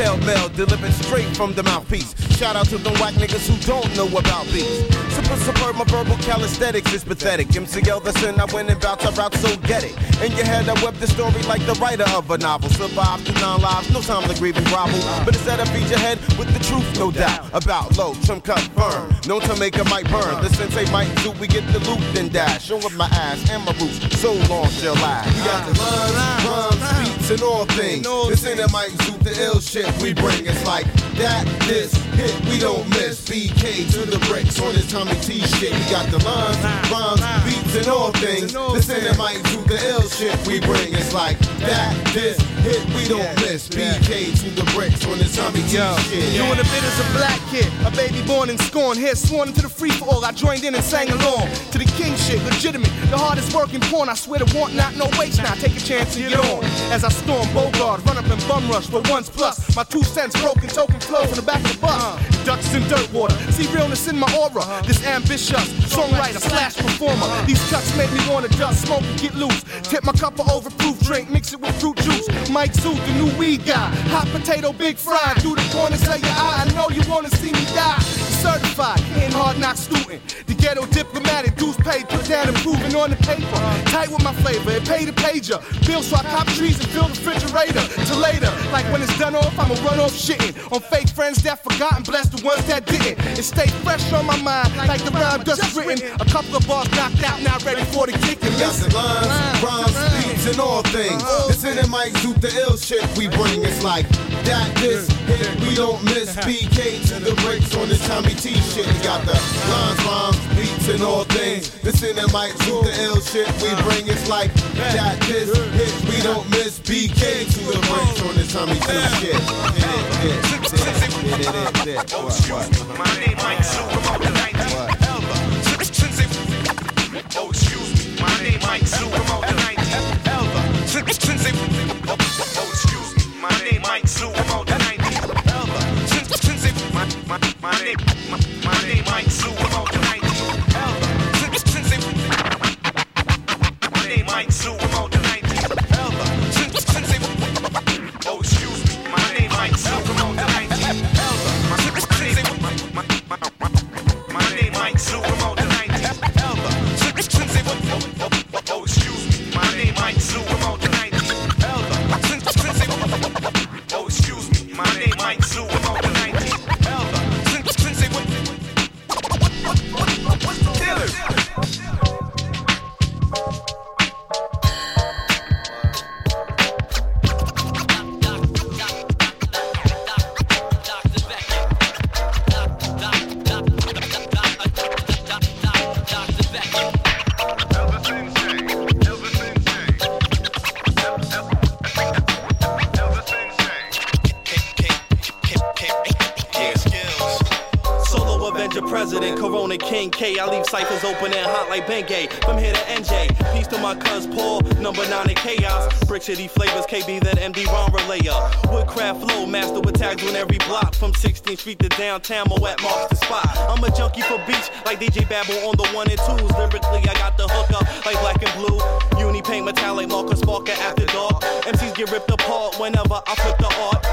detailed mail delivered straight from the mouthpiece. Shout out to them whack niggas who don't know about beats. Super superb, my verbal calisthenics is pathetic. MC Elderson, I went and bounced, I route, so get it. In your head, I web the story like the writer of a novel. Survive through nine lives, no time to grieve and grovel. But instead, I feed your head with the truth, no doubt. About low, trim cut firm. Known to make a mic burn. The sensei might do, we get the loop, then dash. Show up my ass and my roots, so long shall last. We got the rhymes, rhymes, and all things. This ain't a Mike Zoot, the ill shit we bring. It's like that, this, hit, we don't miss. BK to the bricks on this Tommy T shit. We got the lines, rhymes, beats and all things. This ain't a Mike Zoot, the ill shit we bring. It's like that, this, hit, we don't miss. BK to the bricks on this Tommy T shit. Doing a bit as a black kid, a baby born in scorn. Here sworn into the free for all. I joined in and sang along to the king shit, legitimate. The hardest working porn. I swear to want not no waste now. Take a chance and get on. As I storm Bogart, run up and bum rush for once plus. My two cents broken token flow from the back of the bus. Ducks in dirt water. See realness in my aura. This ambitious songwriter slash performer. These cuts make me wanna dust, smoke and get loose. Tip my cup of overproof drink, mix it with fruit juice. Mike Zoot, the new weed guy. Hot potato, big fry. Through the corners of your eye, I know you wanna see me die. Certified, in hard knock student. The ghetto diplomatic, dues paid, put down improving on the paper. Tight with my flavor, it paid a pager. Bill so I cop trees and the refrigerator. Till later, like when it's done off, I'ma run off shitting. On fake friends that forgot and bless the ones that didn't. It stayed fresh on my mind, like the rhyme just written. A couple of bars knocked out, now ready for the kick. And Got the lines, rhymes, beats, and all things. This ain't a Mike Zoot, the ill shit we bring. It's like that, this, hit, we don't miss. Uh-huh. BK to the breaks on this Tommy T shit. We got the lines, rhymes, beats, and all things. This ain't a Mike Zoot, the ill shit we uh-huh. bring. It's like that, this, hit, we don't miss. BK to the breaks on this Tommy T shit. Hit it, hit it, hit it, hit it, hit it. What, what? My name Mike Zoot, I'm on the 19th Elva. Oh, excuse me. My name Mike Zoot, I'm on the 19th Elva. Since they, oh, excuse me. My name Mike Zoot, I'm on the 19th Elva. Since since they, my, my, my name, my, my name Mike Zoot, I'm the Ciphers open and hot like Bengay. From here to NJ. Peace to my cuz Paul, number nine in chaos. Brick City flavors, KB, that MD Ron relayer. Woodcraft flow, master with tags on every block. From 16th Street to downtown, Moet marks the spot. I'm a junkie for beats, like DJ Babble on the one and twos. Lyrically, I got the hook up, like black and blue. Uni paint metallic, Marcus Parker after dark. MCs get ripped apart whenever I flip the art.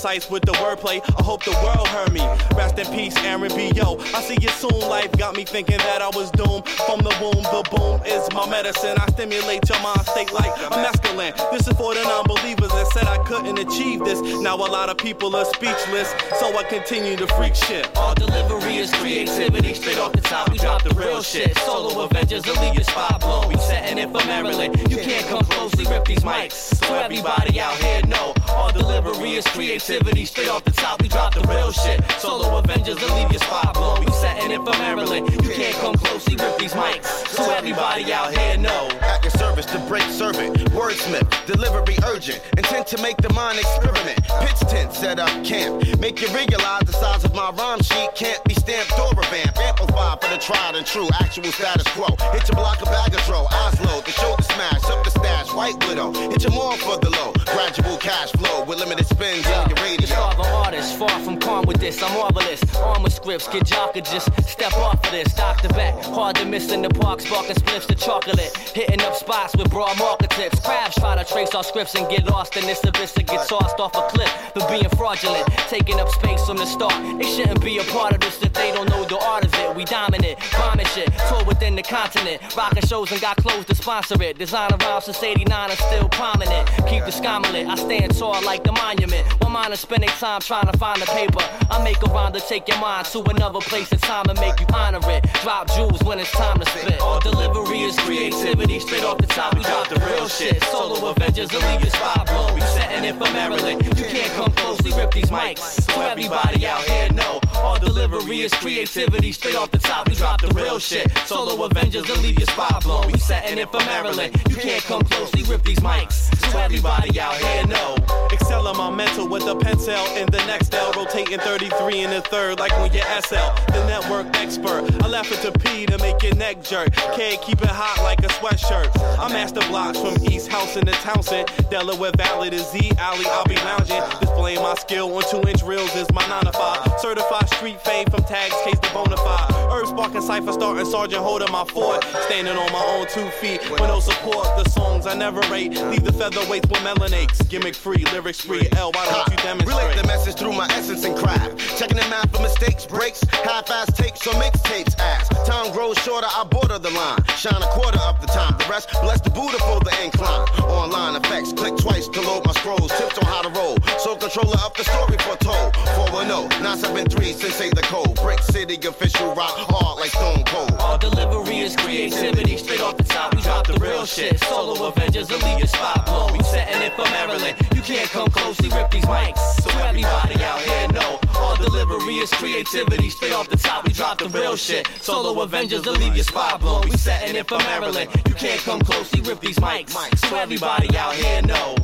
Precise with the wordplay, I hope the world heard me. Rest in peace, Aaron B. Yo. I see you soon, life got me thinking that I was doomed. From the womb, the boom is my medicine. I stimulate your mind state like a masculine. This is for the non believers that said I couldn't achieve this. Now a lot of people are speechless, so I continue to freak shit. Our delivery is creativity. Straight off the top, we drop the real shit. Solo Avengers will leave your spot blown. We setting it for Maryland. You can't come close, we rip these mics. So everybody out here know. Our delivery is creativity. Straight off the top, we drop the real shit. Solo Avengers will leave your spot blown. We setting it for Maryland. You can't come close, we rip these mics. So everybody out here know. At your service to break servant. Wordsmith, delivery urgent. Intent to make the mind experiment. Pitch tent, set up camp. Make you realize the size of my rhyme sheet can't be stamped or revamped. Amplify for the tried and true. Actual status quo. Hit your block of bag of throw. Eyes low, the shoulder smash. Up the stash. White widow. Hit your more for the low. Gradual cash flow with limited spins your radio. Starve an artist, far from calm with this. I'm marvelous. Arm with scripts, kid jock could just step off of this. Dr. Beck, hard to miss in the park, sparking spliffs to chocolate. Hitting up spots with broad market tips. Crabs try to trace our scripts and get lost in this abyss and get tossed off a cliff for being fraudulent. Taking up space from the start. They shouldn't be a part of this if they don't know the art of it. We dominant, bombing shit, tour within the continent. Rocking shows and got clothes to sponsor it. Designer rhymes since 89 and still prominent. Keep the sky lit. I stand tall like the monument. One mind is spending time trying to find the paper. I make a rhyme to take your mind to another place and time and make you honor it. Drop jewels when it's time to spit. All delivery is creativity. Straight off the top, we drop the real shit. Solo Avengers leave your spot blown. We setting it for Maryland. You can't come closely, rip these mics. So everybody out here know. All delivery is creativity. Straight off the top, we drop the real shit. Solo Avengers will leave your spot blown. We setting it for Maryland. You can't come closely, rip these mics. So everybody out here know. Excel my mental with the pencil in the next L, rotating 33 in the third, like when you're SL, the network expert. I left it to P to make your neck jerk. Can't keep it hot like a sweatshirt. I master blocks from East Housing to Townsend, Delaware Valley to Z Alley. I'll be lounging, displaying my skill on two inch reels is my 9 to 5. Certified street fame from tags, case the bona fide. Earth sparking cipher starting sergeant holding my fort. Standing on my own two feet with no support. The songs I never rate, leave the featherweights with melanaches. Gimmick free, lyrics free. L, why don't you demonstrate? Relate the message through my essence and craft. Checking the math for mistakes, breaks, half-ass takes or mixtapes. Ass. Time grows shorter, I border the line. Shine a quarter of the time. The rest, bless the Buddha for the incline. Online effects, click twice to load my scrolls. Tips on how to roll. So controller of the story foretold. 410, 973, Sensei the code. Brick City official rock hard like Stone Cold. All delivery is creativity. Straight off the top, we drop the real shit. Solo Avengers will leave your spot blown. We setting it for Maryland. You can't come closely, rip these mics. So everybody out here know. All delivery is creativity. Straight off the top, we drop the real shit. Solo Avengers will leave your spot blown. We setting it for Maryland. You can't come closely, rip these mics. So everybody out here know.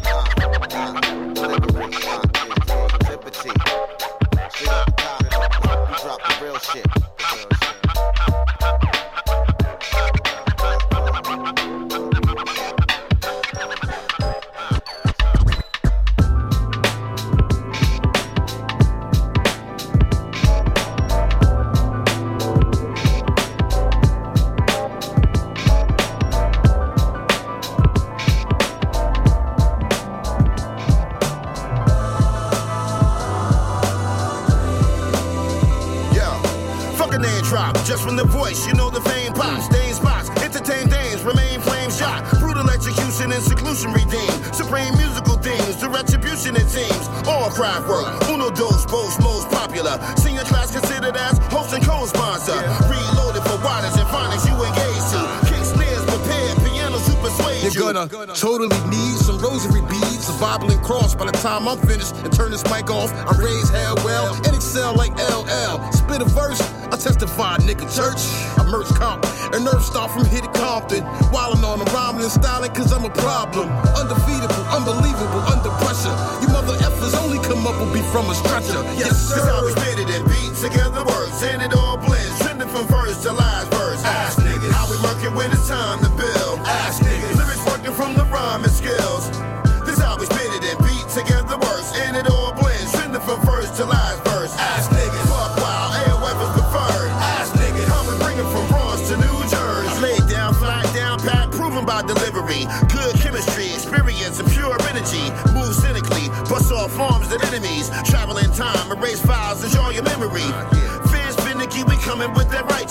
(laughs) Liberty. We drop the real shit. You know the fame pops. Stain spots, entertain dames, remain flame shot. Brutal execution and seclusion redeemed. Supreme musical themes, the retribution it seems. All craft work, uno dos, both most popular. Senior class considered as host and co-sponsor. Reloaded for waters and phonics you engage to. Kick snares prepared, pianos who persuade you. You're gonna totally need some rosary beads, a Bible and cross by the time I'm finished and turn this mic off. I raise hell well and excel like LL. Spit a verse, testify, nigga church. I merch comp and nerve start from hit Compton. Wildin' on the rhyming and styling cause I'm a problem. Undefeatable, unbelievable, under pressure. You mother effers only come up will be from a stretcher. Yes, sir. That's how we spit it and beat together words, and it all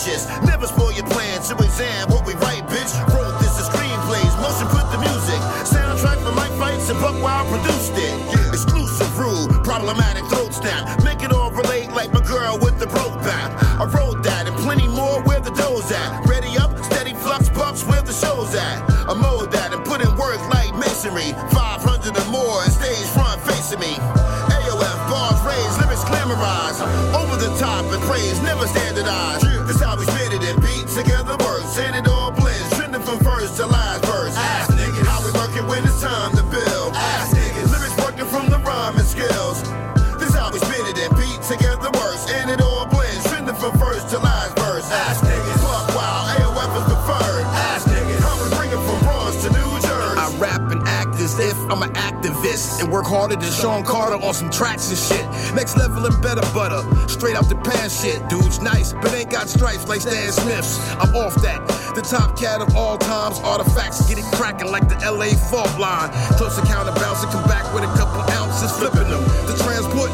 righteous. And work harder than Sean Carter on some tracks and shit. Next level and better butter, straight out the pan shit. Dude's nice, but ain't got stripes like Stan Smith's. I'm off that. The top cat of all times, artifacts get it cracking like the LA fault line. Close encounter bounce and come back with a couple ounces, flipping them.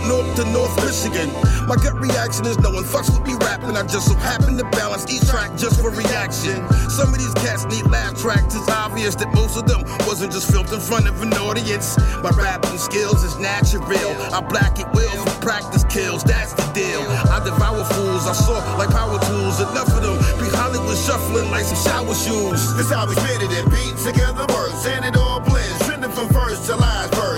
North to North Michigan. My gut reaction is no one fucks with me rapping. I just so happen to balance each track just for reaction. Some of these cats need laugh tracks. It's obvious that most of them wasn't just filmed in front of an audience. My rapping skills is natural. I black it will for practice kills. That's the deal. I devour fools. I saw like power tools. Enough of them be Hollywood shuffling like some shower shoes. This how we spit it beat together words, and it all blends, trending from first to last verse.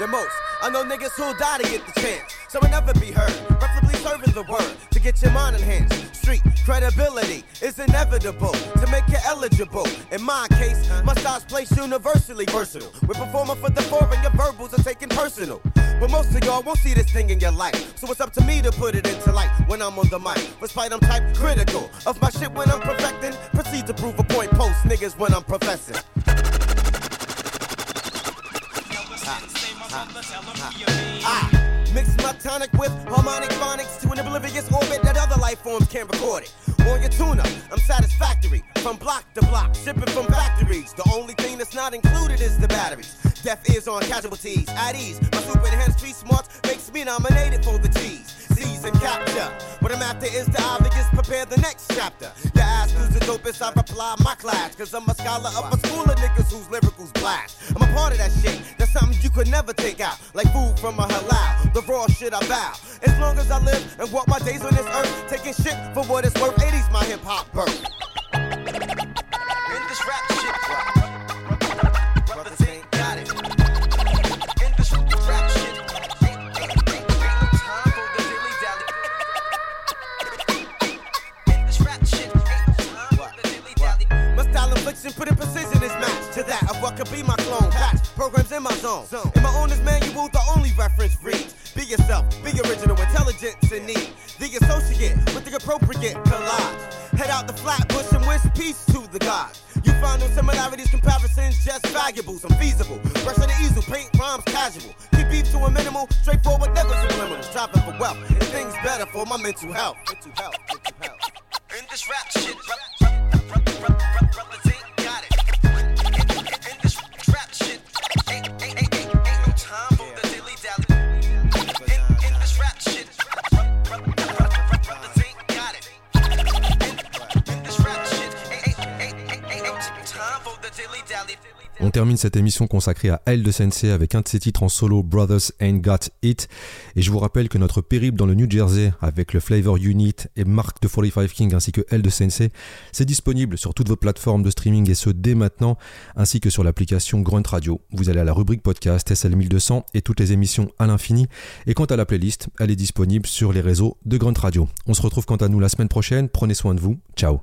Than most. I know niggas who'll die to get the chance, so will never be heard. Preferably serving the word to get your mind enhanced. Street credibility is inevitable to make you eligible. In my case, my style's placed universally versatile. We're performing for the four and your verbals are taken personal. But most of y'all won't see this thing in your life. So it's up to me to put it into light when I'm on the mic. Despite I'm type critical of my shit when I'm perfecting. Proceed to prove a point post niggas when I'm professing. I mix my tonic with harmonic phonics to an oblivious orbit that other life forms can't record it. On your tuna, I'm satisfactory from block to block, shipping from factories. The only thing that's not included is the batteries. Deaf ears on casualties, at ease. My super enhanced street smarts makes me nominated for the G's. Seize and capture. What I'm after is the obvious, prepare the next chapter. You ask who's the dopest, I reply my class. Cause I'm a scholar of a school of niggas whose lyricals blast. I'm a part of that shit, that's something you could never take out. Like food from a halal, the raw shit I bow. As long as I live and walk my days on this earth, taking shit for what it's worth. 80's my hip hop birth. Could be my clone. Patch programs in my zone. In my owner's manual, the only reference reads: Be yourself, be original, intelligence in need. The associate with the appropriate collage. Head out the Flatbush and wish peace to the gods. You find no similarities, comparisons, just valuables, unfeasible. Brush on the easel, paint rhymes casual. Keep beef to a minimal, straightforward, never subliminal. Striving for wealth, and things better for my mental health. Mental health, mental health. In this rap shit, brothers ain't got On termine cette émission consacrée à L de Sensei avec un de ses titres en solo, Brothers Ain't Got It. Et je vous rappelle que notre périple dans le New Jersey avec le Flavor Unit et Mark de 45 King ainsi que L de Sensei, c'est disponible sur toutes vos plateformes de streaming et ce dès maintenant, ainsi que sur l'application Grunt Radio. Vous allez à la rubrique podcast SL1200 et toutes les émissions à l'infini. Et quant à la playlist, elle est disponible sur les réseaux de Grunt Radio. On se retrouve quant à nous la semaine prochaine. Prenez soin de vous. Ciao.